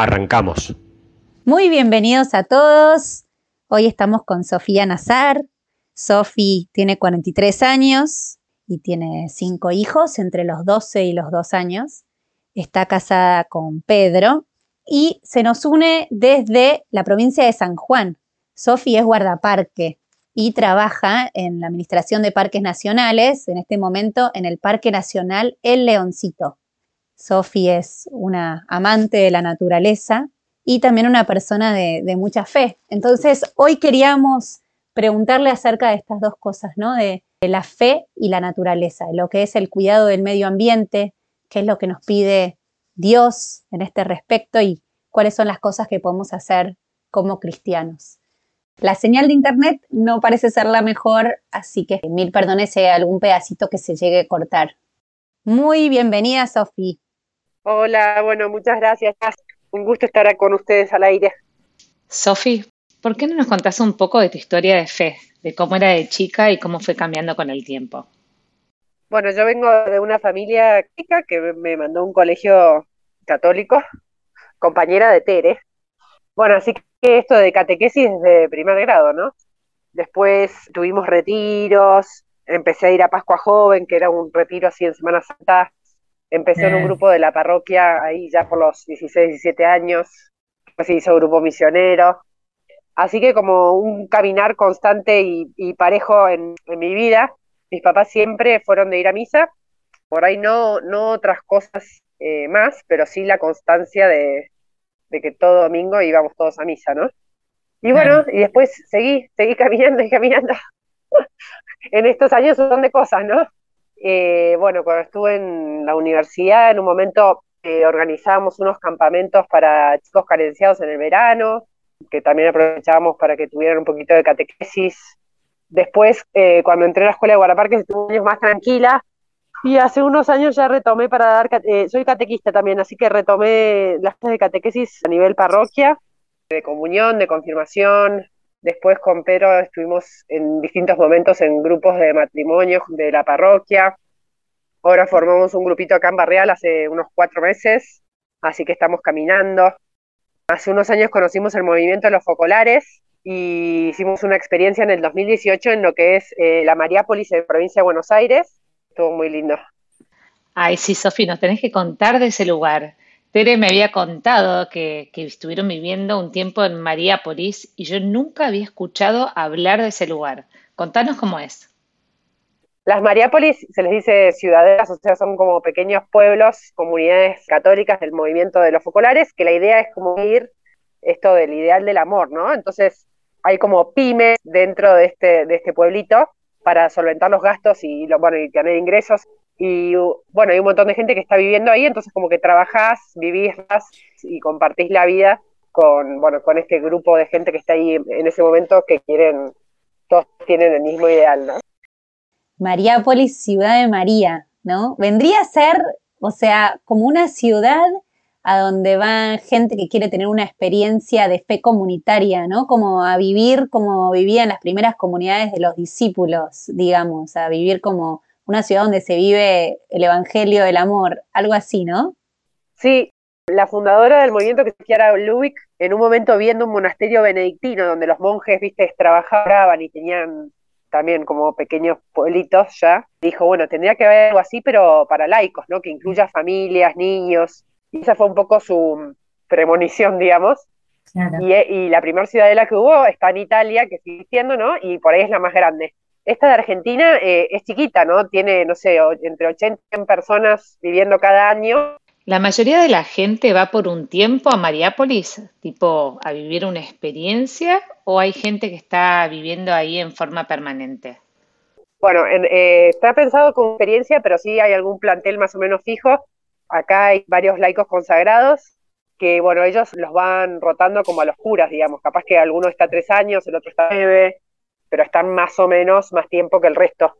Arrancamos. Muy bienvenidos a todos. Hoy estamos con Sofía Nazar. Sofi tiene 43 años y tiene cinco hijos entre los 12 y los 2 años. Está casada con Pedro y se nos une desde la provincia de San Juan. Sofi es guardaparque y trabaja en la Administración de Parques Nacionales, en este momento en el Parque Nacional El Leoncito. Sofi es una amante de la naturaleza y también una persona de, mucha fe. Entonces, hoy queríamos preguntarle acerca de estas dos cosas, ¿no? De, la fe y la naturaleza, lo que es el cuidado del medio ambiente, qué es lo que nos pide Dios en este respecto y cuáles son las cosas que podemos hacer como cristianos. La señal de internet no parece ser la mejor, así que mil perdones si algún pedacito que se llegue a cortar. Muy bienvenida, Sofi. Hola, bueno, muchas gracias. Un gusto estar con ustedes al aire. Sofi, ¿por qué no nos contás un poco de tu historia de fe, de cómo era de chica y cómo fue cambiando con el tiempo? Bueno, yo vengo de una familia chica que me mandó a un colegio católico, compañera de Tere. Bueno, así que esto de catequesis de primer grado, ¿no? Después tuvimos retiros, empecé a ir a Pascua Joven, que era un retiro así en Semana Santa, Empecé en un grupo de la parroquia ahí ya por los 16, 17 años, después se hizo grupo misionero. Así que como un caminar constante y, parejo en, mi vida, mis papás siempre fueron de ir a misa, por ahí no, no otras cosas eh, más, pero sí la constancia de, que todo domingo íbamos todos a misa, ¿no? Y bueno, y después seguí, seguí caminando y caminando. en estos años son de cosas, ¿no? Eh, bueno, cuando estuve en la universidad, en un momento eh, organizábamos unos campamentos para chicos carenciados en el verano, que también aprovechábamos para que tuvieran un poquito de catequesis. Después, eh, cuando entré a la escuela de Guaraparques, estuve años más tranquila. Y hace unos años ya retomé para dar, soy catequista también, así que retomé las clases de catequesis a nivel parroquia, de comunión, de confirmación, Después con Pedro estuvimos en distintos momentos en grupos de matrimonios de la parroquia. Ahora formamos un grupito acá en Barreal hace unos cuatro meses, así que estamos caminando. Hace unos años conocimos el movimiento de los focolares y hicimos una experiencia en el 2018 en lo que es eh, la Mariápolis en provincia de Buenos Aires. Estuvo muy lindo. Ay, sí, Sofía, nos tenés que contar de ese lugar. Tere me había contado que, estuvieron viviendo un tiempo en Mariápolis y yo nunca había escuchado hablar de ese lugar. Contanos cómo es. Las Mariápolis se les dice ciudadelas, o sea, son como pequeños pueblos, comunidades católicas del movimiento de los focolares, que la idea es como ir esto del ideal del amor, ¿no? Entonces hay como pymes dentro de este, de este pueblito para solventar los gastos y, bueno, y tener ingresos y bueno, hay un montón de gente que está viviendo ahí, entonces como que trabajás, vivís y compartís la vida con, bueno, con este grupo de gente que está ahí en ese momento que quieren, todos tienen el mismo ideal, ¿no? Mariápolis, ciudad de María, ¿no? Vendría a ser, o sea, como una ciudad a donde va gente que quiere tener una experiencia de fe comunitaria, ¿no? Como a vivir como vivían las primeras comunidades de los discípulos, digamos, a vivir como una ciudad donde se vive el evangelio del amor, algo así, ¿no? Sí, la fundadora del movimiento que es Chiara Lubick, en un momento viendo un monasterio benedictino donde los monjes, viste, trabajaban y tenían también como pequeños pueblitos ya, dijo, bueno, tendría que haber algo así, pero para laicos, ¿no? Que incluya familias, niños. Y esa fue un poco su premonición, digamos. Y, y, la primera ciudadela que hubo está en Italia, que sigue siendo, ¿no? Y por ahí es la más grande. Esta de Argentina eh, es chiquita, ¿no? Tiene, no sé, entre 80 y 100 personas viviendo cada año. ¿La mayoría de la gente va por un tiempo a Mariápolis, tipo a vivir una experiencia, o hay gente que está viviendo ahí en forma permanente? Bueno, eh, está pensado como experiencia, pero sí hay algún plantel más o menos fijo. Acá hay varios laicos consagrados que bueno, ellos los van rotando como a los curas, digamos, capaz que alguno está tres años, el otro está nueve, pero están más o menos más tiempo que el resto.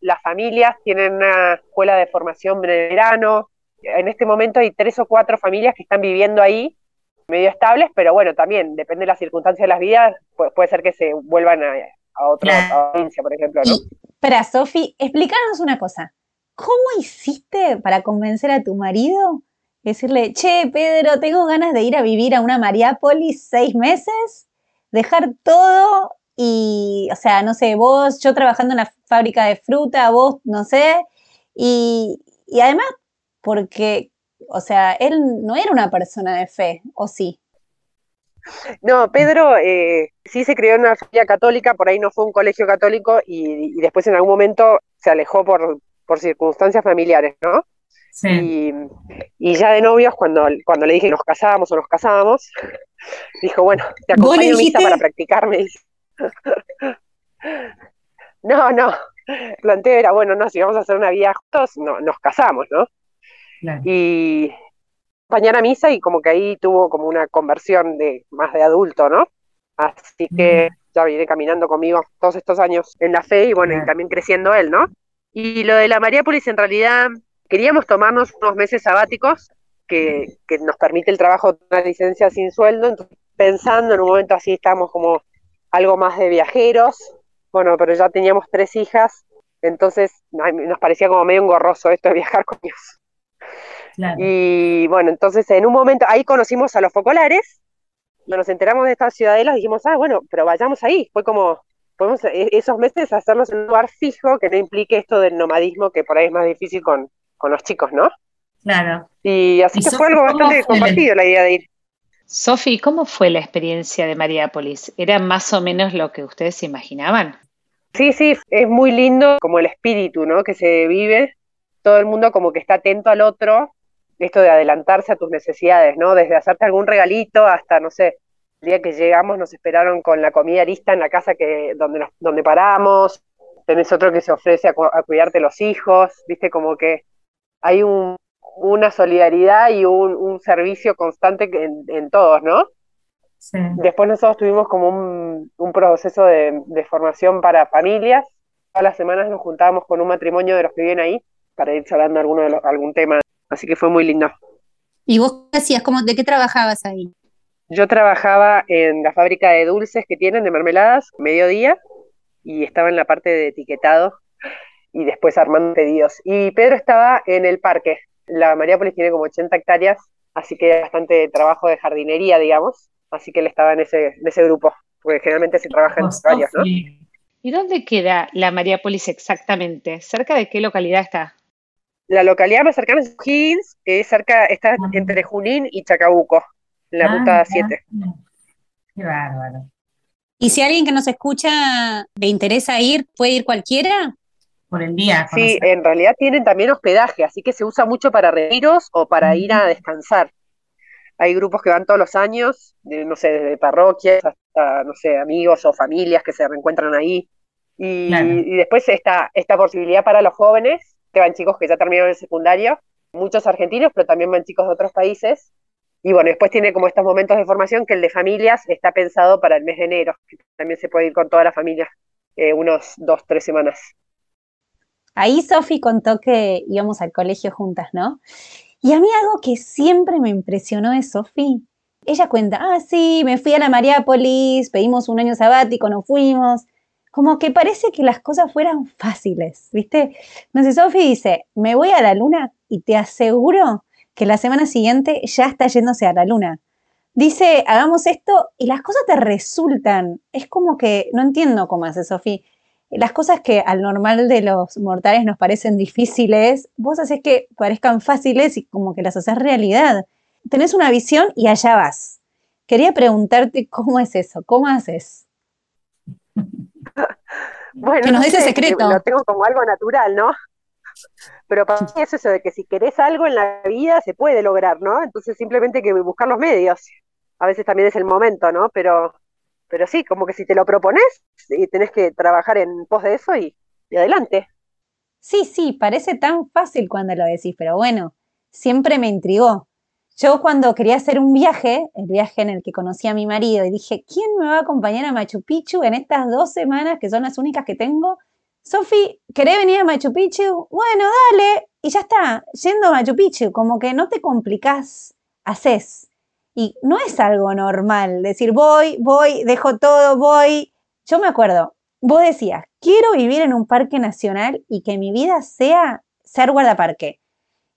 Las familias tienen una escuela de formación de verano, en este momento hay tres o cuatro familias que están viviendo ahí, medio estables, pero bueno, también depende de las circunstancias de las vidas, puede, ser que se vuelvan a, a otra provincia, por ejemplo, ¿no? espera, Sofi, explícanos una cosa. ¿Cómo hiciste para convencer a tu marido? Decirle, che, Pedro, tengo ganas de ir a vivir a una Mariápolis seis meses, dejar todo y, o sea, no sé, vos, yo trabajando en una fábrica de fruta, vos, no sé, y, y además porque, o sea, él no era una persona de fe, ¿o sí? No, Pedro eh, sí se crió en una familia católica, por ahí no fue un colegio católico y, después en algún momento se alejó por, por circunstancias familiares, ¿no? Sí. Y, ya de novios, cuando, cuando le dije que nos casábamos o nos casábamos, dijo, bueno, te acompaño a misa para practicarme. no, no, planteo era, bueno, no, si vamos a hacer una vida juntos, no, nos casamos, ¿no? Y acompañar a misa y como que ahí tuvo como una conversión de más de adulto, ¿no? Así que ya viene caminando conmigo todos estos años en la fe y bueno, y también creciendo él, ¿no? Y lo de la Mariápolis en realidad queríamos tomarnos unos meses sabáticos que, que nos permite el trabajo de una licencia sin sueldo, entonces pensando en un momento así estamos como algo más de viajeros, bueno, pero ya teníamos tres hijas, entonces nos parecía como medio engorroso esto de viajar con ellos. Y bueno, entonces en un momento ahí conocimos a los focolares, nos enteramos de estas ciudadelas dijimos, ah, bueno, pero vayamos ahí. Fue como, podemos e-, esos meses hacerlos en un lugar fijo que no implique esto del nomadismo que por ahí es más difícil con, con los chicos, ¿no? Claro. Y así que fue algo bastante compartido la idea de ir. Sofi, ¿cómo fue la experiencia de Mariápolis? ¿Era más o menos lo que ustedes imaginaban? Sí, sí, es muy lindo como el espíritu, ¿no? Que se vive, todo el mundo como que está atento al otro esto de adelantarse a tus necesidades, ¿no? Desde hacerte algún regalito hasta, no sé, el día que llegamos nos esperaron con la comida lista en la casa que, donde, nos, donde paramos, tenés otro que se ofrece a, cuidarte los hijos, viste, como que hay un, una solidaridad y un, servicio constante en, todos, ¿no? Sí. Después nosotros tuvimos como un, un proceso de, de, formación para familias. Todas las semanas nos juntábamos con un matrimonio de los que viven ahí para ir charlando alguno de algún tema Así que fue muy lindo. ¿Y vos qué hacías? ¿Cómo, ¿De qué trabajabas ahí? Yo trabajaba en la fábrica de dulces que tienen, de mermeladas, mediodía, y estaba en la parte de etiquetado y después armando pedidos. Y Pedro estaba en el parque. La Mariápolis tiene como 80 hectáreas, así que hay bastante trabajo de jardinería, digamos. Así que él estaba en ese, en ese grupo, porque generalmente se trabaja en varios, ¿no? ¿Y dónde queda la Mariápolis exactamente? ¿Cerca de qué localidad está? La localidad más cercana es Higgins, que es cerca, está entre Junín y Chacabuco, en la ah, ruta 7. Qué bárbaro. ¿Y si alguien que nos escucha le interesa ir, puede ir cualquiera? Por el día. Sí, en realidad tienen también hospedaje, así que se usa mucho para retiros o para ir a descansar. Hay grupos que van todos los años, no sé, desde parroquias hasta, no sé, amigos o familias que se reencuentran ahí. Y, y después está esta posibilidad para los jóvenes que van chicos que ya terminaron el secundario, muchos argentinos, pero también van chicos de otros países. Y bueno, después tiene como estos momentos de formación que el de familias está pensado para el mes de enero, que también se puede ir con toda la familia, eh, unos dos, tres semanas. Ahí Sofi contó que íbamos al colegio juntas, ¿no? Y a mí algo que siempre me impresionó de Sofi, ella cuenta, ah, sí, me fui a la Mariápolis, pedimos un año sabático, nos fuimos, como que parece que las cosas fueran fáciles, ¿viste? Sé, Sofi dice, me voy a la luna y te aseguro que la semana siguiente ya está yéndose a la luna. Dice, hagamos esto y las cosas te resultan. Es como que, no entiendo cómo hace Sofi. Las cosas que al normal de los mortales nos parecen difíciles, vos haces que parezcan fáciles y como que las haces realidad. Tenés una visión y allá vas. Quería preguntarte cómo es eso, cómo haces. bueno, no secreto. Lo tengo como algo natural, ¿no? Pero para mí es eso de que si querés algo en la vida se puede lograr, ¿no? Entonces simplemente hay que buscar los medios. A veces también es el momento, ¿no? Pero, pero sí, como que si te lo propones, y tenés que trabajar en pos de eso y, y adelante. Sí, sí, parece tan fácil cuando lo decís, pero bueno, siempre me intrigó. Yo cuando quería hacer un viaje, el viaje en el que conocí a mi marido, y dije, ¿quién me va a acompañar a Machu Picchu en estas dos semanas que son las únicas que tengo? Sofi, ¿querés venir a Machu Picchu? Bueno, dale. Y ya está, yendo a Machu Picchu, como que no te complicás, haces. Y no es algo normal decir, voy, voy, dejo todo, voy. Yo me acuerdo, vos decías, quiero vivir en un parque nacional y que mi vida sea ser guardaparque.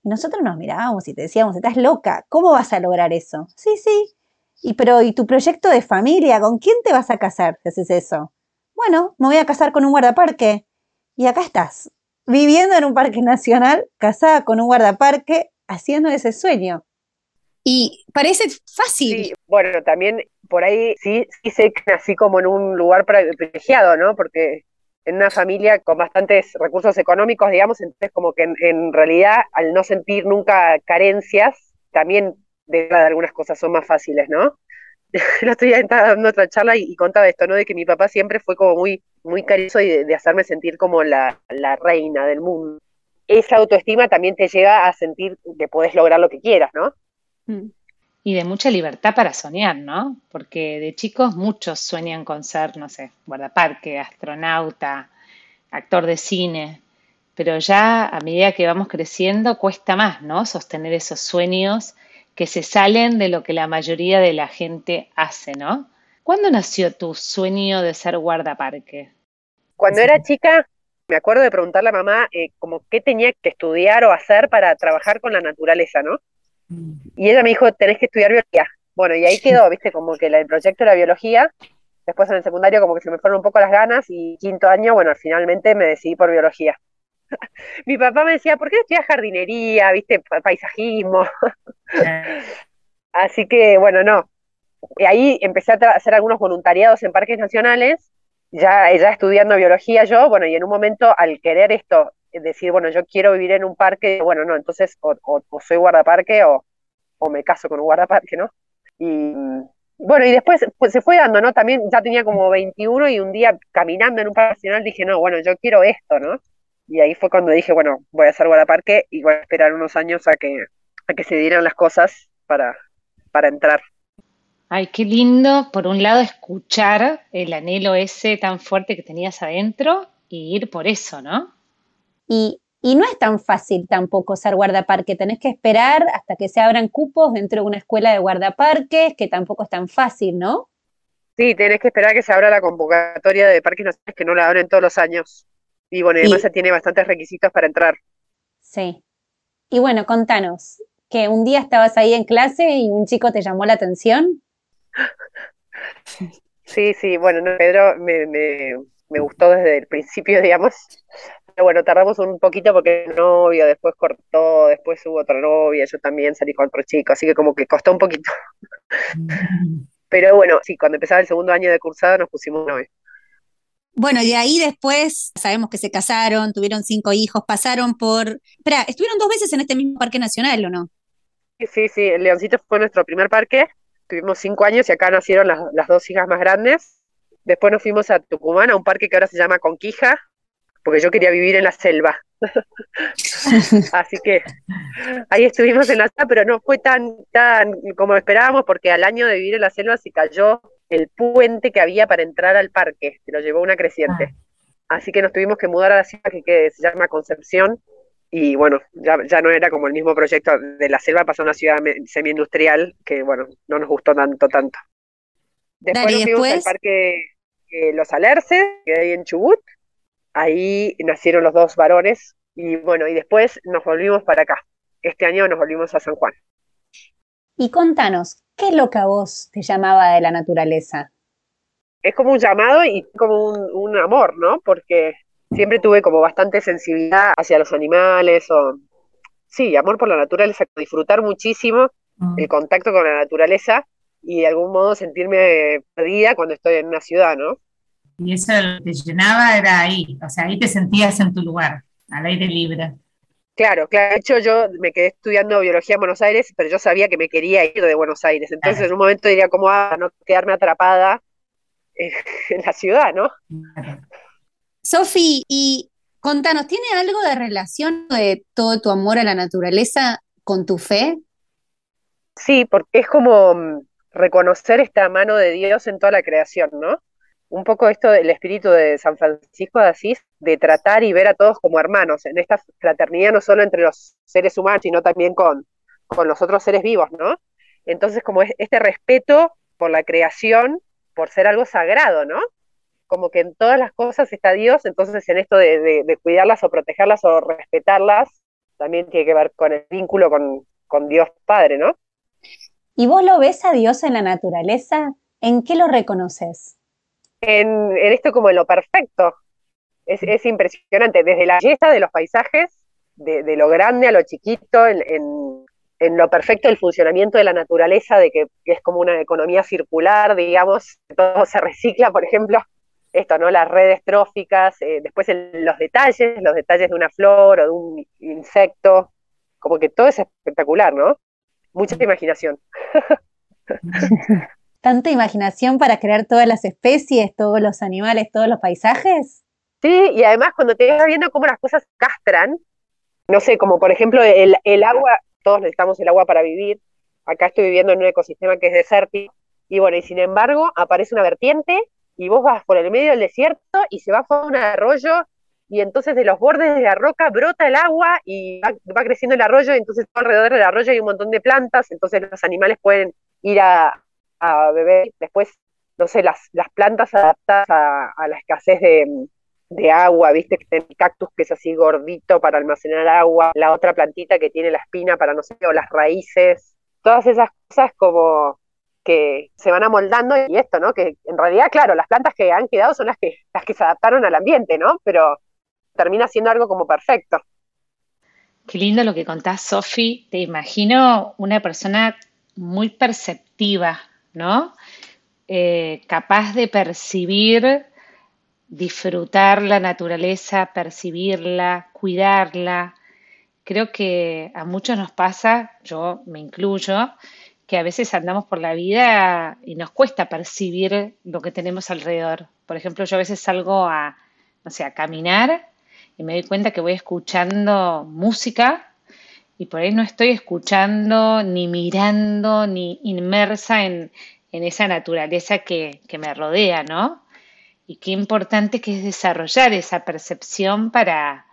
Y nosotros nos mirábamos y te decíamos, estás loca, ¿cómo vas a lograr eso? Sí, sí. Y pero, ¿y tu proyecto de familia? ¿Con quién te vas a casar si haces eso? Bueno, me voy a casar con un guardaparque. Y acá estás, viviendo en un parque nacional, casada con un guardaparque, haciendo ese sueño. Y parece fácil. Sí, bueno, también por ahí sí, sí sé que nací como en un lugar privilegiado, ¿no? Porque en una familia con bastantes recursos económicos, digamos, entonces como que en, realidad al no sentir nunca carencias, también de algunas cosas son más fáciles, ¿no? Día estaba dando otra charla y, contaba esto, ¿no? De que mi papá siempre fue como muy, muy cariñoso y de, hacerme sentir como la, la reina del mundo. Esa autoestima también te lleva a sentir que puedes lograr lo que quieras, ¿no? Y de mucha libertad para soñar, ¿no? Porque de chicos muchos sueñan con ser, no sé, guardaparque, astronauta, actor de cine, pero ya a medida que vamos creciendo cuesta más, ¿no? Sostener esos sueños que se salen de lo que la mayoría de la gente hace, ¿no? ¿Cuándo nació tu sueño de ser guardaparque? Cuando era chica, me acuerdo de preguntarle a mamá eh, como qué tenía que estudiar o hacer para trabajar con la naturaleza, ¿no? Y ella me dijo, tenés que estudiar biología. Bueno, y ahí quedó, viste, como que el proyecto era biología. Después en el secundario como que se me fueron un poco las ganas y quinto año, bueno, finalmente me decidí por biología. Mi papá me decía, ¿por qué estudias jardinería, viste, paisajismo? Así que, bueno, no. Y ahí empecé a hacer algunos voluntariados en parques nacionales, ya, ya estudiando biología yo, bueno, y en un momento al querer esto decir, bueno, yo quiero vivir en un parque, bueno, no, entonces o, soy guardaparque o, o, me caso con un guardaparque, ¿no? Y bueno, y después pues, se fue dando, ¿no? También ya tenía como 21 y un día caminando en un parque nacional dije, no, bueno, yo quiero esto, ¿no? Y ahí fue cuando dije, bueno, voy a ser guardaparque y voy a esperar unos años a que, a que se dieran las cosas para, para entrar. Ay, qué lindo, por un lado, escuchar el anhelo ese tan fuerte que tenías adentro y ir por eso, ¿no? Y, no es tan fácil tampoco ser guardaparque, tenés que esperar hasta que se abran cupos dentro de una escuela de guardaparques, que tampoco es tan fácil, ¿no? Sí, tenés que esperar que se abra la convocatoria de parques nacionales que no la abren todos los años. Y bueno, además se tiene bastantes requisitos para entrar. Sí. Y bueno, contanos, que un día estabas ahí en clase y un chico te llamó la atención. Sí, sí, bueno, Pedro me, me gustó desde el principio, digamos bueno, tardamos un poquito porque el novio después cortó, después hubo otra novia, yo también salí con otro chico, así que como que costó un poquito. Pero bueno, sí, cuando empezaba el segundo año de cursada nos pusimos novio. Bueno, y ahí después sabemos que se casaron, tuvieron cinco hijos, pasaron por... Espera, ¿estuvieron dos veces en este mismo parque nacional o no? Sí, sí, el Leoncito fue nuestro primer parque, tuvimos cinco años y acá nacieron las, las dos hijas más grandes. Después nos fuimos a Tucumán, a un parque que ahora se llama Conquija, porque yo quería vivir en la selva. Así que ahí estuvimos en la selva, pero no fue tan, tan como esperábamos, porque al año de vivir en la selva se cayó el puente que había para entrar al parque, se lo llevó una creciente. Ah. Así que nos tuvimos que mudar a la ciudad que, se llama Concepción, y bueno, ya, ya, no era como el mismo proyecto de la selva, pasó a una ciudad semi-industrial que, bueno, no nos gustó tanto, tanto. Después nos fuimos al parque eh, Los Alerces, que hay en Chubut, ahí nacieron los dos varones y bueno, y después nos volvimos para acá. Este año nos volvimos a San Juan. Y contanos, ¿qué es lo que a vos te llamaba de la naturaleza? Es como un llamado y como un, amor, ¿no? Porque siempre tuve como bastante sensibilidad hacia los animales o, sí, amor por la naturaleza, disfrutar muchísimo mm. el contacto con la naturaleza y de algún modo sentirme perdida cuando estoy en una ciudad, ¿no? Y eso lo que te llenaba era ahí, o sea, ahí te sentías en tu lugar, al aire libre. Claro, claro. De hecho, yo me quedé estudiando biología en Buenos Aires, pero yo sabía que me quería ir de Buenos Aires. Entonces, en un momento diría, ¿cómo a no quedarme atrapada en, la ciudad, no? Sofi, y contanos, ¿tiene algo de relación de todo tu amor a la naturaleza con tu fe? Sí, porque es como mm, reconocer esta mano de Dios en toda la creación, ¿no? Un poco esto del espíritu de San Francisco de Asís, de tratar y ver a todos como hermanos, en esta fraternidad no solo entre los seres humanos, sino también con, con los otros seres vivos, ¿no? Entonces, como es este respeto por la creación, por ser algo sagrado, ¿no? Como que en todas las cosas está Dios, entonces en esto de, de cuidarlas o protegerlas o respetarlas, también tiene que ver con el vínculo con, con Dios Padre, ¿no? ¿Y vos lo ves a Dios en la naturaleza? ¿En qué lo reconoces? En, en esto como en lo perfecto. Es, es, impresionante, desde la belleza de los paisajes, de, de lo grande a lo chiquito, en, en, en, lo perfecto del funcionamiento de la naturaleza, de que, que, es como una economía circular, digamos, todo se recicla, por ejemplo, esto, ¿no? Las redes tróficas, eh, después en los detalles, los detalles de una flor o de un insecto, como que todo es espectacular, ¿no? Mucha imaginación. ¿Tanta imaginación para crear todas las especies, todos los animales, todos los paisajes? Sí, y además cuando te vas viendo cómo las cosas castran, no sé, como por ejemplo el, agua, todos necesitamos el agua para vivir, acá estoy viviendo en un ecosistema que es desértico, y bueno, y sin embargo aparece una vertiente y vos vas por el medio del desierto y se va a un arroyo y entonces de los bordes de la roca brota el agua y va, va, creciendo el arroyo y entonces alrededor del arroyo hay un montón de plantas, entonces los animales pueden ir a, a beber, después, no sé, las, las plantas adaptadas a, a la escasez de, de, agua, viste, que el cactus que es así gordito para almacenar agua, la otra plantita que tiene la espina para, no sé, o las raíces, todas esas cosas como que se van amoldando y esto, ¿no? Que en realidad, claro, las plantas que han quedado son las que, las que se adaptaron al ambiente, ¿no? Pero termina siendo algo como perfecto. Qué lindo lo que contás, Sofi. Te imagino una persona muy perceptiva, ¿no? Eh, capaz de percibir, disfrutar la naturaleza, percibirla, cuidarla. Creo que a muchos nos pasa, yo me incluyo, que a veces andamos por la vida y nos cuesta percibir lo que tenemos alrededor. Por ejemplo, yo a veces salgo a, no a caminar y me doy cuenta que voy escuchando música y por ahí no estoy escuchando ni mirando ni inmersa en, en esa naturaleza que, que, me rodea, ¿no? Y qué importante que es desarrollar esa percepción para,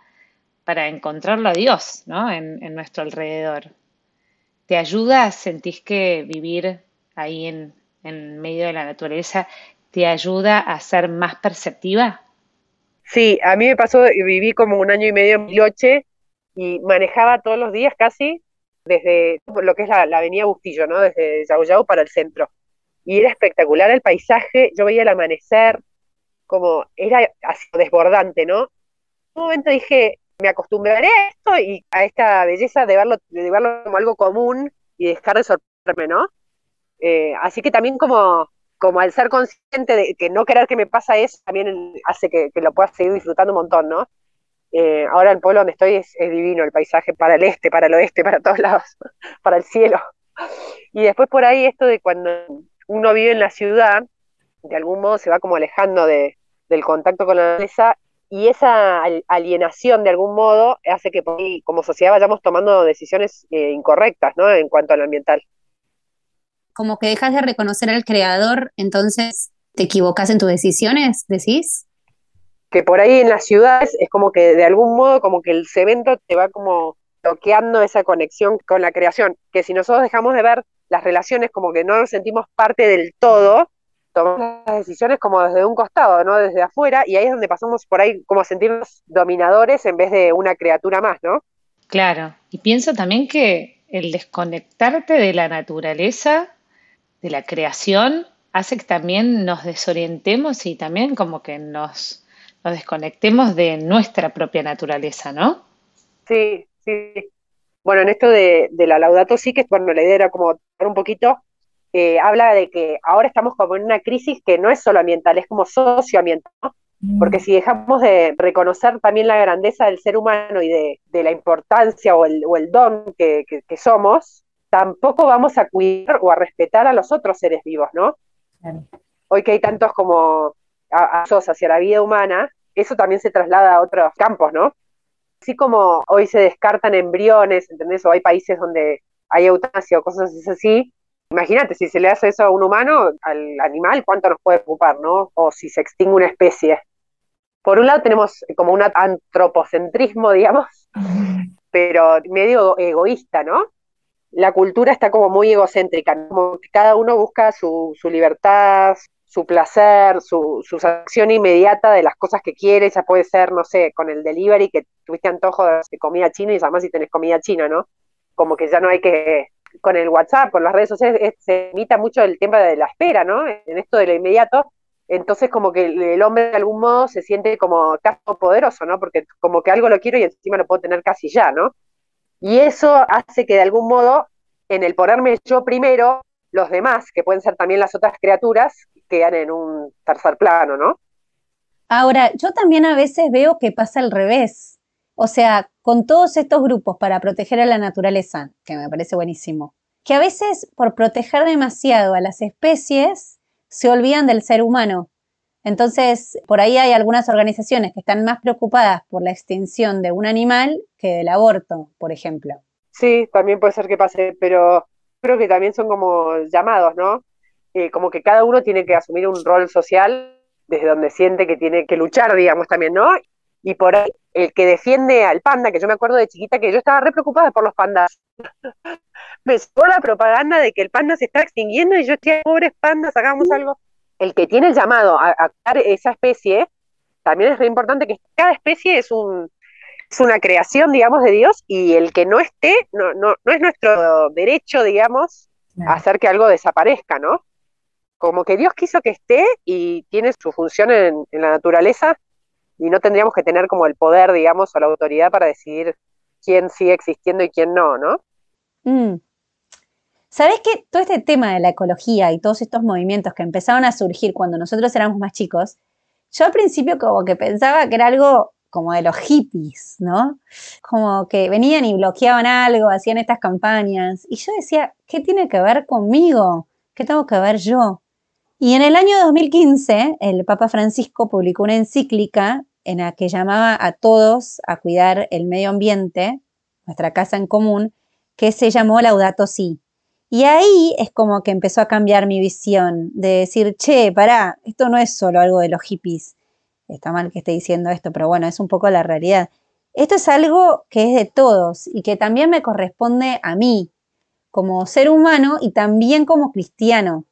para encontrarlo a Dios, ¿no? En, en nuestro alrededor. ¿Te ayuda? ¿Sentís que vivir ahí en, en medio de la naturaleza te ayuda a ser más perceptiva? Sí, a mí me pasó, viví como un año y medio en Bariloche y manejaba todos los días casi desde lo que es la, la avenida Bustillo, ¿no? Desde Yau para el centro. Y era espectacular el paisaje, yo veía el amanecer, como era así desbordante, ¿no? En un momento dije, me acostumbraré a esto y a esta belleza de verlo, de verlo como algo común y dejar de sorprenderme, ¿no? Eh, así que también como, como al ser consciente de que no querer que me pasa eso, también hace que, que lo pueda seguir disfrutando un montón, ¿no? Eh, ahora el pueblo donde estoy es, divino, el paisaje para el este, para el oeste, para todos lados, para el cielo. Y después por ahí esto de cuando uno vive en la ciudad, de algún modo se va como alejando de, del contacto con la naturaleza y esa alienación de algún modo hace que como sociedad vayamos tomando decisiones eh, incorrectas ¿no? en cuanto al ambiental. Como que dejas de reconocer al creador, entonces te equivocas en tus decisiones, decís. Que por ahí en las ciudades es como que de algún modo como que el cemento te va como bloqueando esa conexión con la creación, que si nosotros dejamos de ver las relaciones como que no nos sentimos parte del todo, tomamos las decisiones como desde un costado, ¿no? Desde afuera, y ahí es donde pasamos por ahí como a sentirnos dominadores en vez de una criatura más, ¿no? Claro, y pienso también que el desconectarte de la naturaleza, de la creación, hace que también nos desorientemos y también como que nos, nos desconectemos de nuestra propia naturaleza, ¿no? Sí, sí. Bueno, en esto de, de la Laudato sí que, bueno, la idea era como un poquito eh, habla de que ahora estamos como en una crisis que no es solo ambiental, es como socioambiental, ¿no? porque si dejamos de reconocer también la grandeza del ser humano y de, de la importancia o el, o el don que, que, que, somos, tampoco vamos a cuidar o a respetar a los otros seres vivos, ¿no? Hoy que hay tantos como asos hacia la vida humana, eso también se traslada a otros campos, ¿no? Así como hoy se descartan embriones, ¿entendés? O hay países donde hay eutanasia o cosas así, imagínate, si se le hace eso a un humano, al animal, ¿cuánto nos puede ocupar, no? O si se extingue una especie. Por un lado tenemos como un antropocentrismo, digamos, pero medio egoísta, ¿no? La cultura está como muy egocéntrica, como que cada uno busca su, su libertad, su placer, su, su acción inmediata de las cosas que quiere, ya puede ser, no sé, con el delivery que tuviste antojo de comida china y además si tenés comida china, ¿no? Como que ya no hay que, con el WhatsApp, con las redes sociales, se imita mucho el tema de la espera, ¿no? En esto de lo inmediato, entonces como que el hombre de algún modo se siente como casi poderoso, ¿no? Porque como que algo lo quiero y encima lo puedo tener casi ya, ¿no? Y eso hace que de algún modo, en el ponerme yo primero, los demás, que pueden ser también las otras criaturas, quedan en un tercer plano, ¿no? Ahora, yo también a veces veo que pasa al revés. O sea, con todos estos grupos para proteger a la naturaleza, que me parece buenísimo, que a veces por proteger demasiado a las especies se olvidan del ser humano. Entonces, por ahí hay algunas organizaciones que están más preocupadas por la extinción de un animal que del aborto, por ejemplo. Sí, también puede ser que pase, pero creo que también son como llamados, ¿no? Eh, como que cada uno tiene que asumir un rol social desde donde siente que tiene que luchar, digamos, también, ¿no? Y por ahí, el que defiende al panda, que yo me acuerdo de chiquita que yo estaba re preocupada por los pandas. me llegó la propaganda de que el panda se está extinguiendo y yo decía, pobres pandas, hagamos algo. El que tiene el llamado a, a esa especie, también es re importante que cada especie es un, es una creación, digamos, de Dios, y el que no esté, no, no, no es nuestro derecho, digamos, hacer que algo desaparezca, ¿no? Como que Dios quiso que esté y tiene su función en, la naturaleza y no tendríamos que tener como el poder, digamos, o la autoridad para decidir quién sigue existiendo y quién no, ¿no? Mm. ¿Sabes que todo este tema de la ecología y todos estos movimientos que empezaron a surgir cuando nosotros éramos más chicos, yo al principio como que pensaba que era algo como de los hippies, ¿no? Como que venían y bloqueaban algo, hacían estas campañas. Y yo decía, ¿qué tiene que ver conmigo? ¿Qué tengo que ver yo? Y en el año 2015, el Papa Francisco publicó una encíclica en la que llamaba a todos a cuidar el medio ambiente, nuestra casa en común, que se llamó Laudato Si. Y ahí es como que empezó a cambiar mi visión, de decir, che, pará, esto no es solo algo de los hippies. Está mal que esté diciendo esto, pero bueno, es un poco la realidad. Esto es algo que es de todos y que también me corresponde a mí, como ser humano y también como cristiano.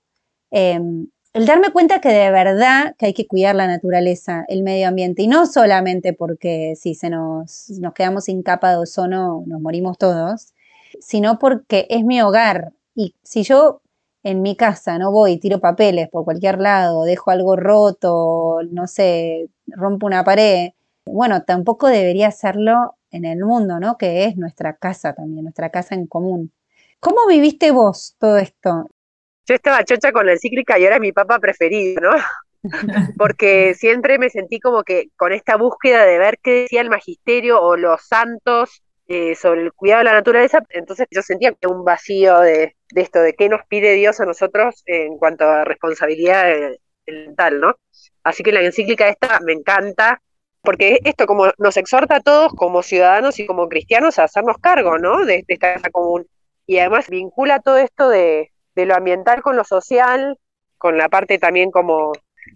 Em, el darme cuenta que de verdad que hay que cuidar la naturaleza, el medio ambiente, y no solamente porque si se nos, nos quedamos sin capa de ozono nos morimos todos, sino porque es mi hogar. Y si yo en mi casa no voy, tiro papeles por cualquier lado, dejo algo roto, no sé, rompo una pared, bueno, tampoco debería hacerlo en el mundo, ¿no? Que es nuestra casa también, nuestra casa en común. ¿Cómo viviste vos todo esto? Yo estaba chocha con la encíclica y era mi papa preferido, ¿no? Porque siempre me sentí como que con esta búsqueda de ver qué decía el magisterio o los santos eh, sobre el cuidado de la naturaleza, entonces yo sentía un vacío de, esto, de qué nos pide Dios a nosotros en cuanto a responsabilidad mental, ¿no? Así que la encíclica esta me encanta, porque esto como nos exhorta a todos como ciudadanos y como cristianos a hacernos cargo, ¿no? De, de esta casa común. Y además vincula todo esto de, de lo ambiental con lo social, con la parte también como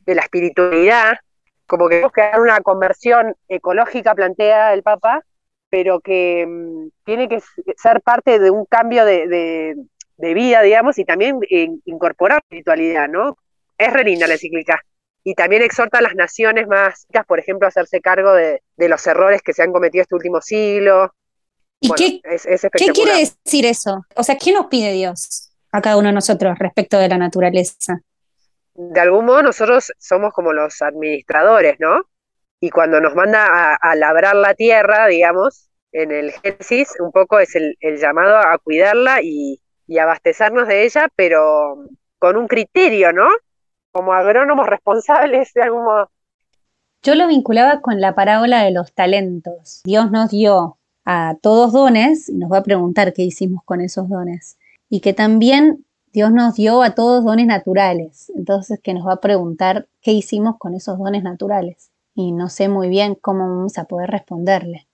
de la espiritualidad, como que tenemos que dar una conversión ecológica plantea el Papa, pero que mm, tiene que ser parte de un cambio de, vida, digamos, y también incorporar espiritualidad, ¿no? Es re linda la encíclica. Y también exhorta a las naciones más por ejemplo, a hacerse cargo de, los errores que se han cometido este último siglo. ¿Y qué, qué quiere decir eso? O sea, ¿qué nos pide Dios? A cada uno de nosotros respecto de la naturaleza. De algún modo nosotros somos como los administradores, ¿no? Y cuando nos manda a, labrar la tierra, digamos, en el Génesis, un poco es el, llamado a cuidarla y, y abastecernos de ella, pero con un criterio, ¿no? Como agrónomos responsables de algún modo. Yo lo vinculaba con la parábola de los talentos. Dios nos dio a todos dones y nos va a preguntar qué hicimos con esos dones y que también Dios nos dio a todos dones naturales, entonces que nos va a preguntar qué hicimos con esos dones naturales y no sé muy bien cómo vamos a poder responderle.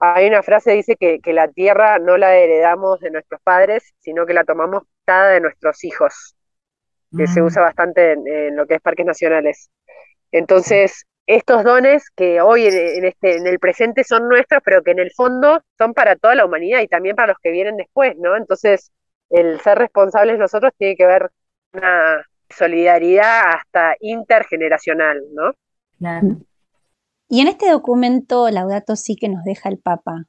Hay una frase que dice que, que la tierra no la heredamos de nuestros padres, sino que la tomamos cada de nuestros hijos, que se Mm. usa bastante en, en lo que es parques nacionales. Entonces, estos dones que hoy en, en este, en el presente son nuestros, pero que en el fondo son para toda la humanidad y también para los que vienen después, ¿no? Entonces, el ser responsables nosotros tiene que ver una solidaridad hasta intergeneracional, ¿no? Claro. Y en este documento Laudato sí que nos deja el Papa.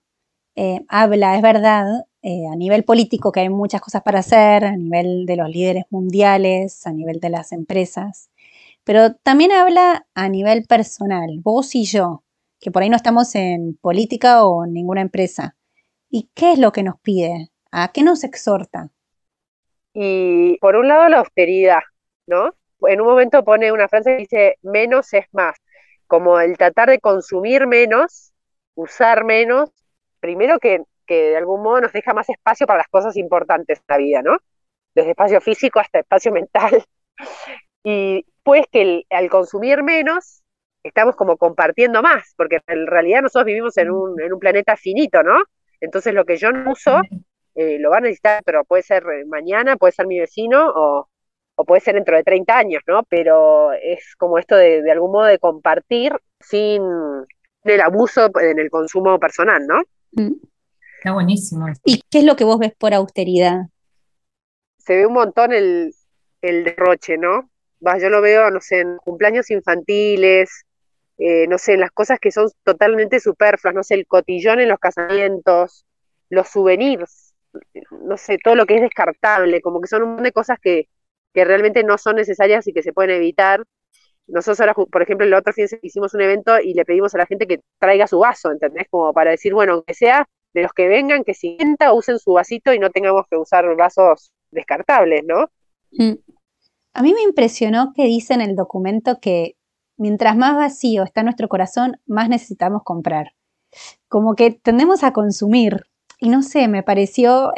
eh, habla, es verdad, eh, a nivel político que hay muchas cosas para hacer, a nivel de los líderes mundiales, a nivel de las empresas, pero también habla a nivel personal, vos y yo, que por ahí no estamos en política o en ninguna empresa. ¿Y qué es lo que nos pide? ¿A qué nos exhorta? Y por un lado la austeridad, ¿no? En un momento pone una frase que dice, menos es más, como el tratar de consumir menos, usar menos, primero que, que de algún modo nos deja más espacio para las cosas importantes en la vida, ¿no? Desde espacio físico hasta espacio mental. Y pues que el- al consumir menos, estamos como compartiendo más, porque en realidad nosotros vivimos en un, en un planeta finito, ¿no? Entonces lo que yo no uso, eh, lo va a necesitar, pero puede ser eh, mañana, puede ser mi vecino o, o puede ser dentro de 30 años, ¿no? Pero es como esto de, de algún modo de compartir sin el abuso en el consumo personal, ¿no? ¿Mm? Está buenísimo. ¿Y qué es lo que vos ves por austeridad? Se ve un montón el, el derroche, ¿no? Va, yo lo veo, no sé, en cumpleaños infantiles, eh, no sé, en las cosas que son totalmente superfluas, no sé, el cotillón en los casamientos, los souvenirs, no sé, todo lo que es descartable, como que son un montón de cosas que, que realmente no son necesarias y que se pueden evitar. Nosotros ahora, por ejemplo, el otro fin hicimos un evento y le pedimos a la gente que traiga su vaso, ¿entendés? Como para decir, bueno, aunque sea de los que vengan, que si sienta, usen su vasito y no tengamos que usar vasos descartables, ¿no? Mm. A mí me impresionó que dice en el documento que mientras más vacío está nuestro corazón, más necesitamos comprar. Como que tendemos a consumir. Y no sé, me pareció,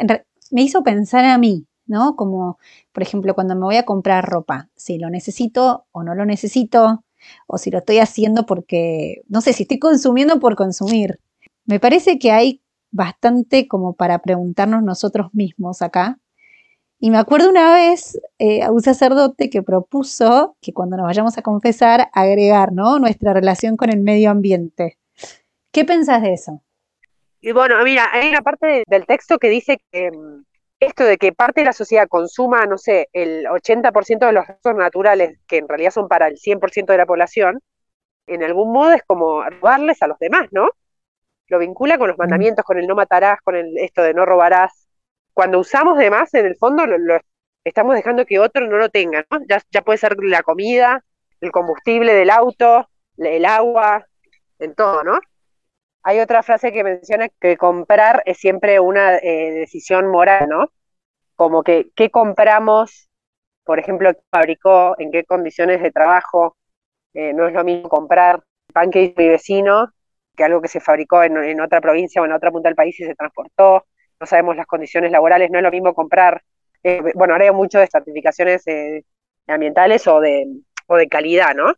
me hizo pensar a mí, ¿no? Como, por ejemplo, cuando me voy a comprar ropa, si lo necesito o no lo necesito, o si lo estoy haciendo porque, no sé, si estoy consumiendo por consumir. Me parece que hay bastante como para preguntarnos nosotros mismos acá. Y me acuerdo una vez eh, a un sacerdote que propuso que cuando nos vayamos a confesar, agregar ¿no? nuestra relación con el medio ambiente. ¿Qué pensás de eso? Y bueno, mira, hay una parte de- del texto que dice que mm, esto de que parte de la sociedad consuma, no sé, el 80% de los recursos naturales, que en realidad son para el 100% de la población, en algún modo es como robarles a los demás, ¿no? Lo vincula con los mandamientos, con el no matarás, con el, esto de no robarás. Cuando usamos de más, en el fondo lo, lo estamos dejando que otro no lo tenga, ¿no? Ya, ya puede ser la comida, el combustible del auto, el agua, en todo, ¿no? Hay otra frase que menciona que comprar es siempre una eh, decisión moral, ¿no? Como que qué compramos, por ejemplo, qué fabricó, en qué condiciones de trabajo. Eh, no es lo mismo comprar pan que hizo mi vecino que algo que se fabricó en, otra provincia o en otra punta del país y se transportó. No sabemos las condiciones laborales, no es lo mismo comprar. eh, bueno, ahora hay mucho de certificaciones ambientales o de, o de calidad, ¿no?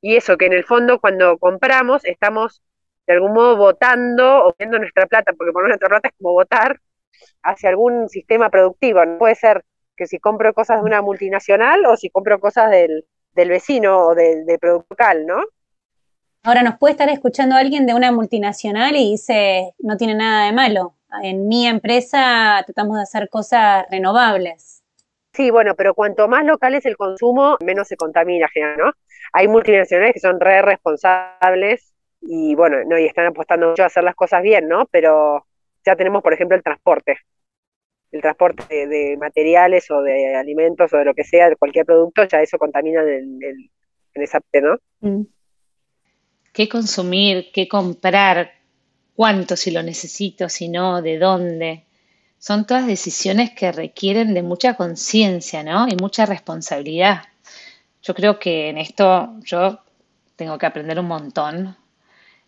Y eso, que en el fondo cuando compramos estamos de algún modo votando o viendo nuestra plata, porque poner nuestra plata es como votar hacia algún sistema productivo. No puede ser que si compro cosas de una multinacional o si compro cosas del, del vecino o del, del producto local, ¿no? Ahora nos puede estar escuchando alguien de una multinacional y dice, no tiene nada de malo. En mi empresa tratamos de hacer cosas renovables. Sí, bueno, pero cuanto más local es el consumo, menos se contamina, ¿no? Hay multinacionales que son re responsables y bueno, no, y están apostando mucho a hacer las cosas bien, ¿no? Pero ya tenemos, por ejemplo, el transporte. El transporte de, materiales o de alimentos o de lo que sea, de cualquier producto, ya eso contamina en, en, en esa parte, ¿no? Mm. ¿Qué consumir? ¿Qué comprar? ¿Cuánto si lo necesito? Si no, ¿de dónde? Son todas decisiones que requieren de mucha conciencia, ¿no? Y mucha responsabilidad. Yo creo que en esto yo tengo que aprender un montón.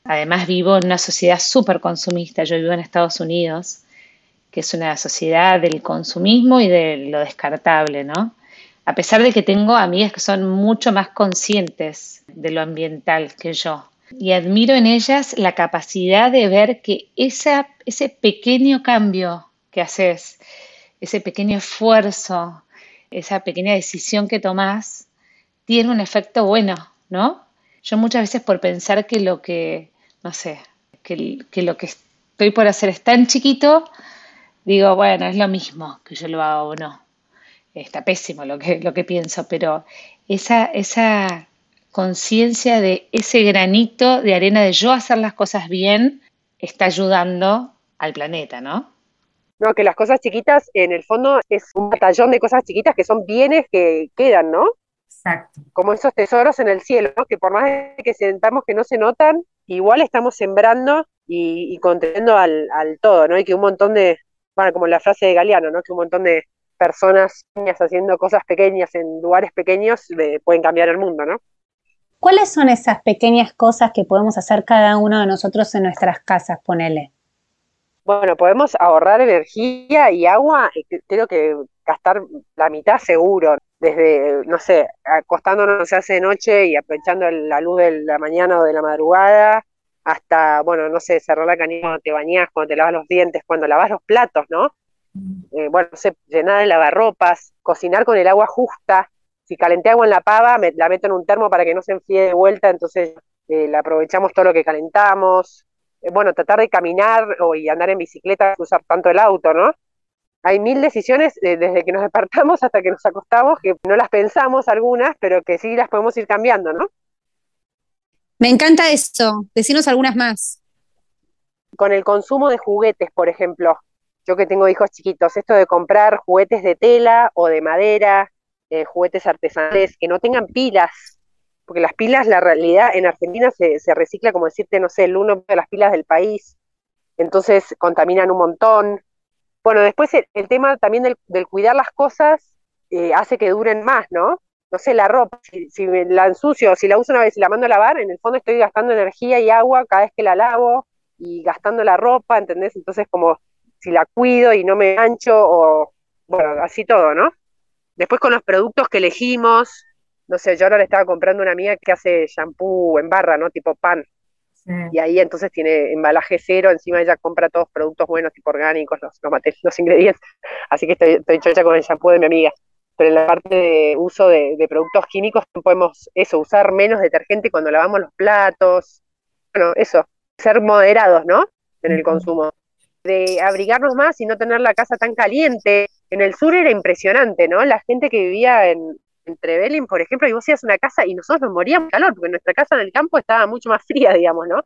Además vivo en una sociedad súper consumista. Yo vivo en Estados Unidos, que es una sociedad del consumismo y de lo descartable, ¿no? A pesar de que tengo amigas que son mucho más conscientes de lo ambiental que yo. y admiro en ellas la capacidad de ver que ese pequeño cambio que haces, ese pequeño esfuerzo, esa pequeña decisión que tomás, tiene un efecto bueno, ¿no? Yo muchas veces por pensar que lo que, no sé, que, que lo que estoy por hacer es tan chiquito, digo, bueno, es lo mismo que yo lo haga o no. Está pésimo lo que, lo que pienso, pero esa, esa conciencia de ese granito de arena de yo hacer las cosas bien está ayudando al planeta, ¿no? No, que las cosas chiquitas, en el fondo, es un batallón de cosas chiquitas que son bienes que quedan, ¿no? Exacto. Como esos tesoros en el cielo, ¿no? que por más que sentamos que no se notan, igual estamos sembrando y, y contribuyendo al, al todo, ¿no? Y que un montón de, bueno, como la frase de Galeano, ¿no? Que un montón de personas haciendo cosas pequeñas en lugares pequeños eh, pueden cambiar el mundo, ¿no? ¿Cuáles son esas pequeñas cosas que podemos hacer cada uno de nosotros en nuestras casas, ponele? Bueno, podemos ahorrar energía y agua, creo que gastar la mitad seguro, desde, no sé, acostándonos hace de noche y aprovechando la luz de la mañana o de la madrugada, hasta, bueno, no sé, cerrar la canilla cuando te bañas, cuando te lavas los dientes, cuando lavas los platos, ¿no? Eh, bueno, no sé, llenar el lavarropas, cocinar con el agua justa, si calenté agua en la pava, me, la meto en un termo para que no se enfríe de vuelta, entonces eh, la aprovechamos todo lo que calentamos. Eh, bueno, tratar de caminar o, y andar en bicicleta, usar tanto el auto, ¿no? Hay mil decisiones eh, desde que nos despertamos hasta que nos acostamos, que no las pensamos algunas, pero que sí las podemos ir cambiando, ¿no? Me encanta esto. Decinos algunas más. Con el consumo de juguetes, por ejemplo, yo que tengo hijos chiquitos, esto de comprar juguetes de tela o de madera, eh, juguetes artesanales, que no tengan pilas, porque las pilas, la realidad, en Argentina se, se recicla, como decirte, no sé, el uno de las pilas del país, entonces contaminan un montón. Bueno, después el, el tema también del, cuidar las cosas eh, hace que duren más, ¿no? No sé, la ropa, si, si la ensucio, si la uso una vez y la mando a lavar, en el fondo estoy gastando energía y agua cada vez que la lavo y gastando la ropa, ¿entendés? Entonces como si la cuido y no me mancho o, bueno, así todo, ¿no? Después con los productos que elegimos, no sé, yo ahora le estaba comprando una amiga que hace shampoo en barra, ¿no? Tipo pan. Sí. Y ahí entonces tiene embalaje cero, encima ella compra todos productos buenos, tipo orgánicos, los, los, los ingredientes. Así que estoy, estoy chocha con el shampoo de mi amiga. Pero en la parte de uso de, de productos químicos podemos eso, usar menos detergente cuando lavamos los platos. Bueno, eso, ser moderados, ¿no? En el consumo. De abrigarnos más y no tener la casa tan caliente, en el sur era impresionante, ¿no? La gente que vivía en, en Trevelin, por ejemplo, y vos ibas a una casa y nosotros nos moríamos de calor, porque nuestra casa en el campo estaba mucho más fría, digamos, ¿no?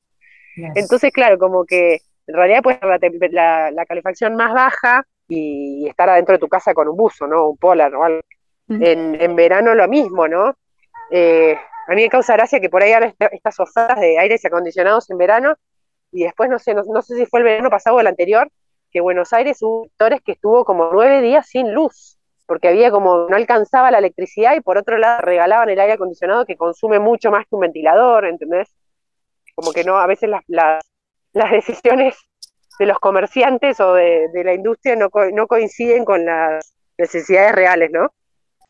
Yes. Entonces, claro, como que en realidad puede ser la, la, la, calefacción más baja y, estar adentro de tu casa con un buzo, ¿no? Un polar o algo. Mm. En, en, verano lo mismo, ¿no? Eh, a mí me causa gracia que por ahí ahora estas ofertas de aires acondicionados en verano y después, no sé, no, no sé si fue el verano pasado o el anterior, que Buenos Aires hubo sectores que estuvo como nueve días sin luz, porque había como, no alcanzaba la electricidad y por otro lado regalaban el aire acondicionado que consume mucho más que un ventilador, ¿entendés? Como que no, a veces las, las, decisiones de los comerciantes o de, de la industria no, co no coinciden con las necesidades reales, ¿no?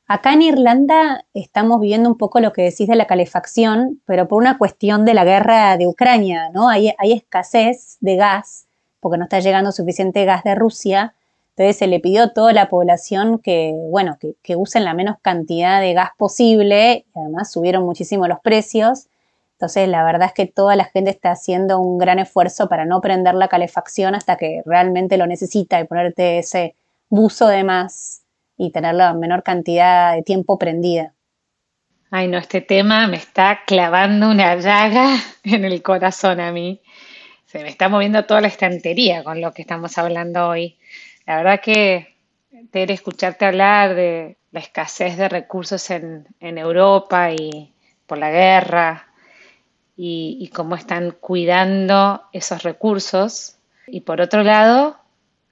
Acá en Irlanda estamos viviendo un poco lo que decís de la calefacción, pero por una cuestión de la guerra de Ucrania, ¿no? Hay, hay escasez de gas porque no está llegando suficiente gas de Rusia. Entonces se le pidió a toda la población que, bueno, que, usen la menos cantidad de gas posible. Y además subieron muchísimo los precios. Entonces la verdad es que toda la gente está haciendo un gran esfuerzo para no prender la calefacción hasta que realmente lo necesita y ponerte ese buzo de más y tener la menor cantidad de tiempo prendida. Ay, no, este tema me está clavando una llaga en el corazón a mí se me está moviendo toda la estantería con lo que estamos hablando hoy. La verdad que, Tere, escucharte hablar de la escasez de recursos en, en Europa y por la guerra y, y, cómo están cuidando esos recursos. Y por otro lado,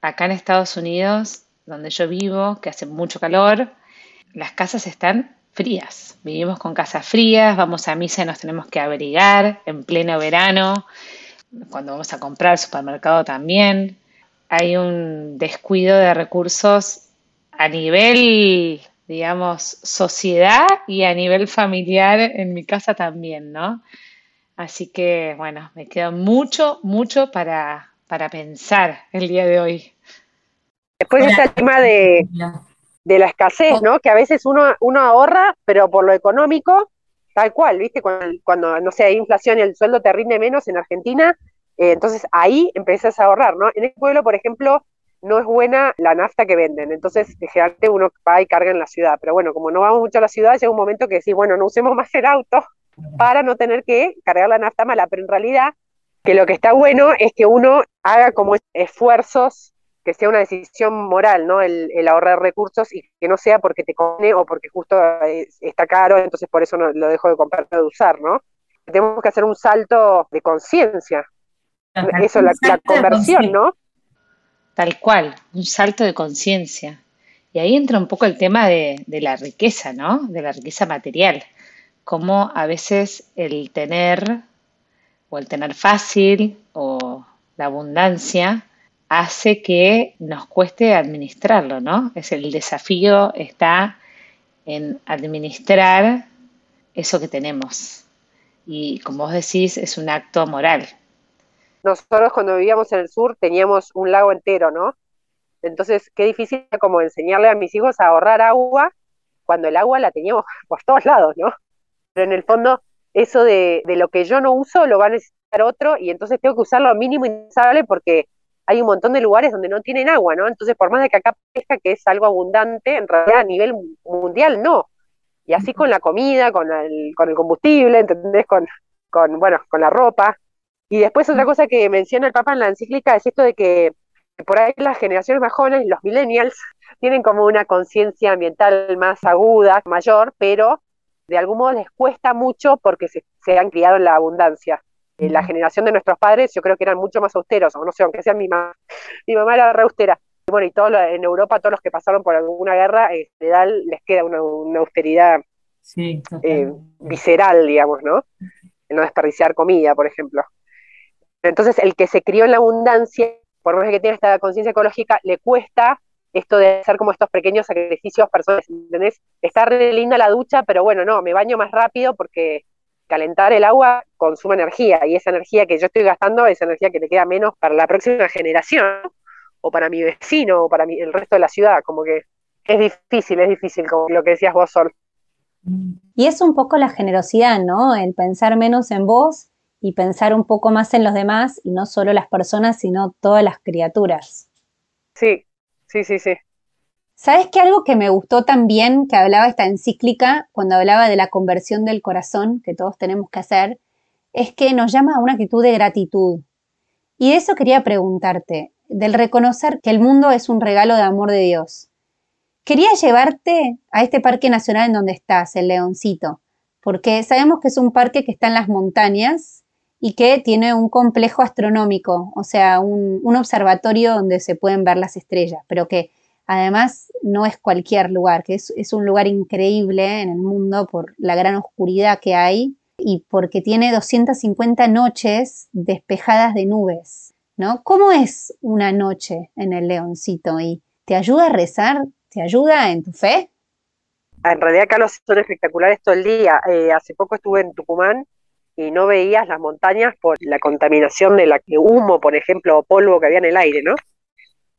acá en Estados Unidos, donde yo vivo, que hace mucho calor, las casas están frías. Vivimos con casas frías, vamos a misa y nos tenemos que abrigar en pleno verano cuando vamos a comprar al supermercado también. Hay un descuido de recursos a nivel, digamos, sociedad y a nivel familiar en mi casa también, ¿no? Así que, bueno, me queda mucho, mucho para, para pensar el día de hoy. Después está el tema de, de la escasez, ¿no? Que a veces uno, uno ahorra, pero por lo económico, tal cual, ¿viste? Cuando, cuando, no sé, hay inflación y el sueldo te rinde menos en Argentina, eh, entonces ahí empiezas a ahorrar, ¿no? En el pueblo, por ejemplo, no es buena la nafta que venden, entonces generalmente uno va y carga en la ciudad, pero bueno, como no vamos mucho a la ciudad, llega un momento que decís, bueno, no usemos más el auto para no tener que cargar la nafta mala, pero en realidad que lo que está bueno es que uno haga como esfuerzos, que sea una decisión moral, ¿no? El, ahorrar recursos y que no sea porque te conviene o porque justo eh, está caro, entonces por eso no, lo dejo de comprar o de usar, ¿no? Tenemos que hacer un salto de conciencia. Eso, la, la conversión, ¿no? Tal cual, un salto de conciencia. Y ahí entra un poco el tema de, de, la riqueza, ¿no? De la riqueza material. Cómo a veces el tener o el tener fácil o la abundancia hace que nos cueste administrarlo, ¿no? Es el desafío está en administrar eso que tenemos. Y como vos decís, es un acto moral. Nosotros cuando vivíamos en el sur teníamos un lago entero, ¿no? Entonces, qué difícil como enseñarle a mis hijos a ahorrar agua cuando el agua la teníamos por todos lados, ¿no? Pero en el fondo eso de, lo que yo no uso lo va a necesitar otro y entonces tengo que usarlo al mínimo indispensable porque hay un montón de lugares donde no tienen agua, ¿no? Entonces, por más de que acá parezca que es algo abundante, en realidad a nivel mundial no. Y así con la comida, con el, con el combustible, ¿entendés? Con, con, bueno, con la ropa. Y después otra cosa que menciona el Papa en la encíclica es esto de que por ahí las generaciones más jóvenes, los millennials, tienen como una conciencia ambiental más aguda, mayor, pero de algún modo les cuesta mucho porque se, han criado en la abundancia. En la generación de nuestros padres yo creo que eran mucho más austeros, o no sé, aunque sea mi mamá, mi mamá era re austera. Y bueno, y todo en Europa, todos los que pasaron por alguna guerra, en general les queda una, austeridad eh, visceral, digamos, ¿no? no desperdiciar comida, por ejemplo. Entonces, el que se crió en la abundancia, por más que tiene esta conciencia ecológica, le cuesta esto de hacer como estos pequeños sacrificios personales, ¿entendés? Está re linda la ducha, pero bueno, no, me baño más rápido porque calentar el agua consume energía y esa energía que yo estoy gastando es energía que le queda menos para la próxima generación o para mi vecino o para el resto de la ciudad, como que es difícil, es difícil, como lo que decías vos, Sol. Y es un poco la generosidad, ¿no? El pensar menos en vos y pensar un poco más en los demás y no solo las personas, sino todas las criaturas. Sí, Sí, sí, sí. ¿Sabes qué? Algo que me gustó también, que hablaba esta encíclica, cuando hablaba de la conversión del corazón que todos tenemos que hacer, es que nos llama a una actitud de gratitud. Y de eso quería preguntarte, del reconocer que el mundo es un regalo de amor de Dios. Quería llevarte a este parque nacional en donde estás, el Leoncito, porque sabemos que es un parque que está en las montañas y que tiene un complejo astronómico, o sea, un, observatorio donde se pueden ver las estrellas, pero que además no es cualquier lugar, que es, un lugar increíble en el mundo por la gran oscuridad que hay y porque tiene 250 noches despejadas de nubes, ¿no? ¿Cómo es una noche en el leoncito? ¿Y te ayuda a rezar? ¿Te ayuda en tu fe? En realidad acá los son espectaculares todo el día. Eh, hace poco estuve en Tucumán y no veías las montañas por la contaminación de la humo, por ejemplo, o polvo que había en el aire, ¿no?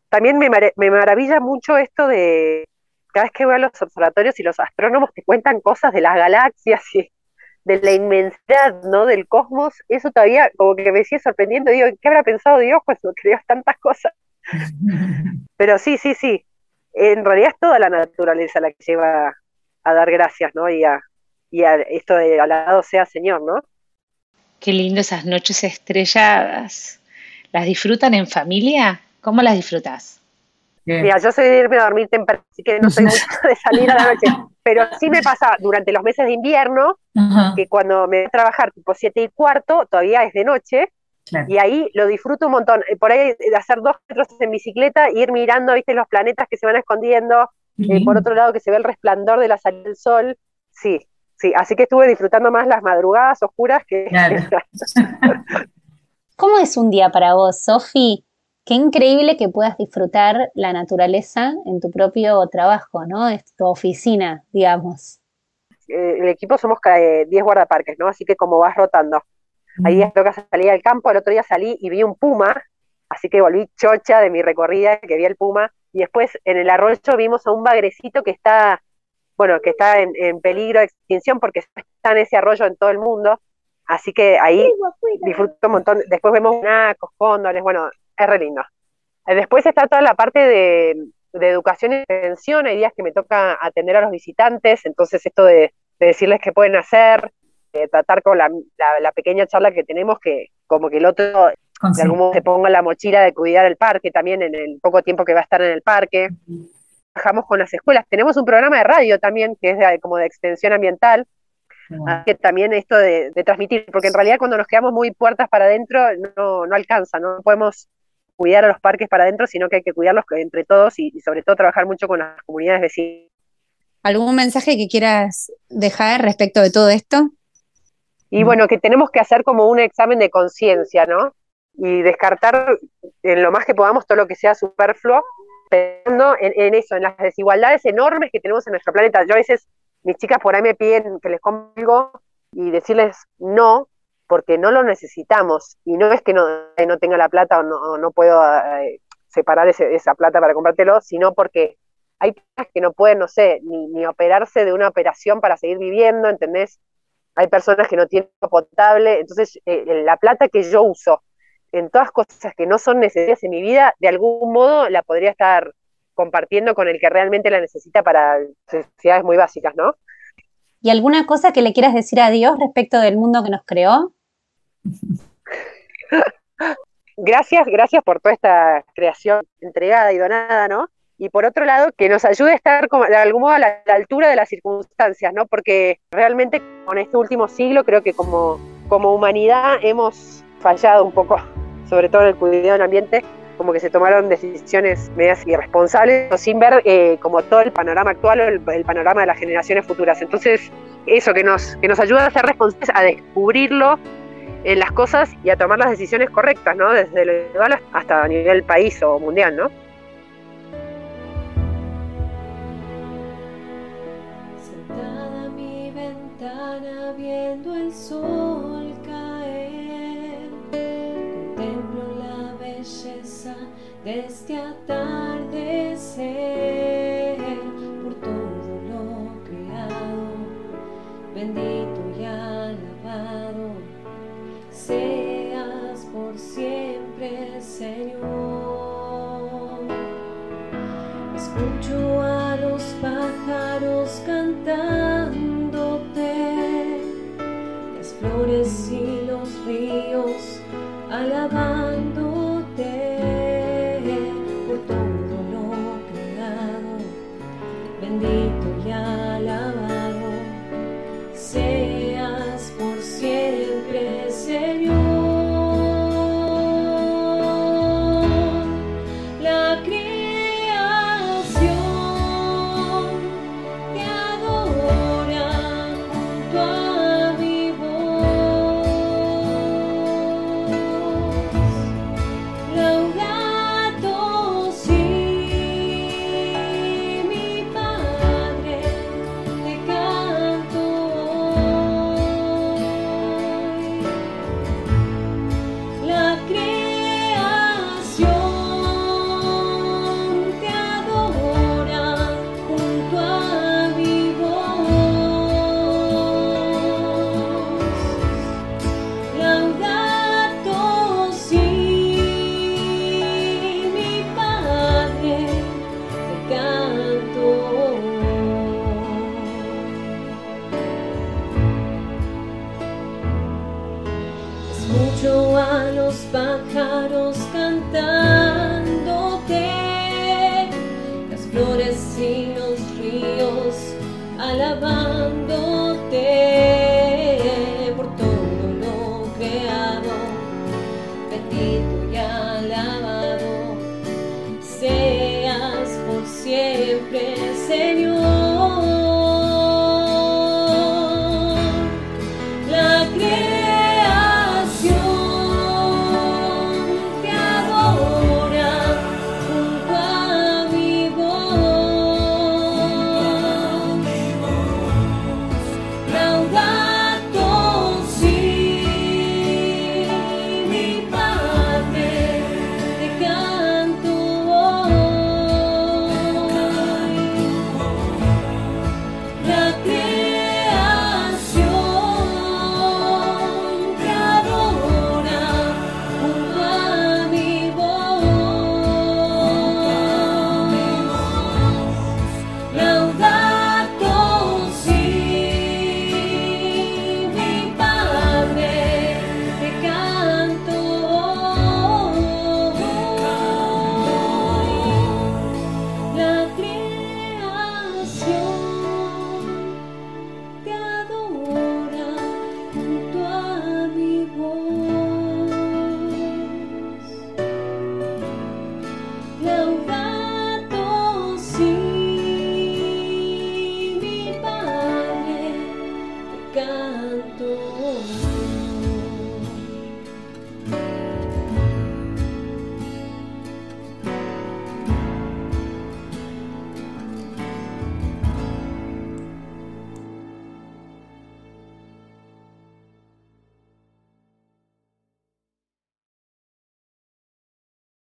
También me, me maravilla mucho esto de cada vez que voy a los observatorios y los astrónomos te cuentan cosas de las galaxias y de la inmensidad, ¿no? Del cosmos, eso todavía como que me sigue sorprendiendo, digo, ¿qué habrá pensado Dios cuando creó tantas cosas? Pero sí, sí, sí, en realidad es toda la naturaleza la que lleva a dar gracias, ¿no? Y a, y a esto de al lado sea Señor, ¿no? Qué lindo esas noches estrelladas. ¿Las disfrutan en familia? ¿Cómo las disfrutas? Mira, yo soy de irme a dormir temprano, así que no soy mucho de salir a la noche. Pero sí me pasa durante los meses de invierno, que cuando me voy a trabajar tipo siete y cuarto, todavía es de noche, y ahí lo disfruto un montón. Eh, por ahí de hacer dos metros en bicicleta, ir mirando, viste, los planetas que se van escondiendo, eh, por otro lado que se ve el resplandor de la salida del sol. Sí, sí, así que estuve disfrutando más las madrugadas oscuras que... ¿Cómo es un día para vos, Sofi? Qué increíble que puedas disfrutar la naturaleza en tu propio trabajo, ¿no? Es tu oficina, digamos. Eh, el equipo somos 10 guardaparques, ¿no? Así que como vas rotando. Ahí toca salir al campo, el otro día salí y vi un puma, así que volví chocha de mi recorrida que vi el puma. Y después en el arroyo vimos a un bagrecito que está, bueno, que está en, peligro de extinción porque está en ese arroyo en todo el mundo. Así que ahí disfruto un montón. Después vemos nacos, cóndores, bueno, es re lindo. Después está toda la parte de, educación y extensión. Hay días que me toca atender a los visitantes, entonces esto de, decirles qué pueden hacer, tratar con la, pequeña charla que tenemos, que como que el otro de algún modo se ponga la mochila de cuidar el parque también en el poco tiempo que va a estar en el parque. Trabajamos con las escuelas. Tenemos un programa de radio también que es como de extensión ambiental, que también esto de, transmitir, porque en realidad cuando nos quedamos muy puertas para adentro no, no alcanza, no podemos cuidar a los parques para adentro, sino que hay que cuidarlos entre todos y, y sobre todo trabajar mucho con las comunidades vecinas. ¿Algún mensaje que quieras dejar respecto de todo esto? Y bueno, que tenemos que hacer como un examen de conciencia, ¿no? Y descartar en lo más que podamos todo lo que sea superfluo, pensando en, eso, en las desigualdades enormes que tenemos en nuestro planeta. Yo a veces, mis chicas por ahí me piden que les compre algo y decirles no, porque no lo necesitamos. Y no es que no, no tenga la plata o no, no puedo eh, separar esa plata para comprártelo, sino porque hay personas que no pueden, no sé, ni, ni operarse de una operación para seguir viviendo, ¿entendés? hay personas que no tienen potable, entonces eh, la plata que yo uso en todas cosas que no son necesarias en mi vida, de algún modo la podría estar compartiendo con el que realmente la necesita para necesidades muy básicas, ¿no? ¿Y alguna cosa que le quieras decir a Dios respecto del mundo que nos creó? gracias, gracias por toda esta creación entregada y donada, ¿no? y por otro lado que nos ayude a estar de algún modo a la, altura de las circunstancias, ¿no? Porque realmente con este último siglo creo que como, como humanidad hemos fallado un poco, sobre todo en el cuidado del ambiente, como que se tomaron decisiones medias irresponsables sin ver eh, como todo el panorama actual o el, panorama de las generaciones futuras. Entonces, eso que nos, que nos ayuda a ser responsables, a descubrirlo en las cosas y a tomar las decisiones correctas, ¿no? Desde lo individual hasta a nivel país o mundial, ¿no? viendo el sol de este atardecer por todo lo creado, bendito y alabado seas por siempre, Señor. Escucho a los pájaros cantar flores y los ríos alabándote.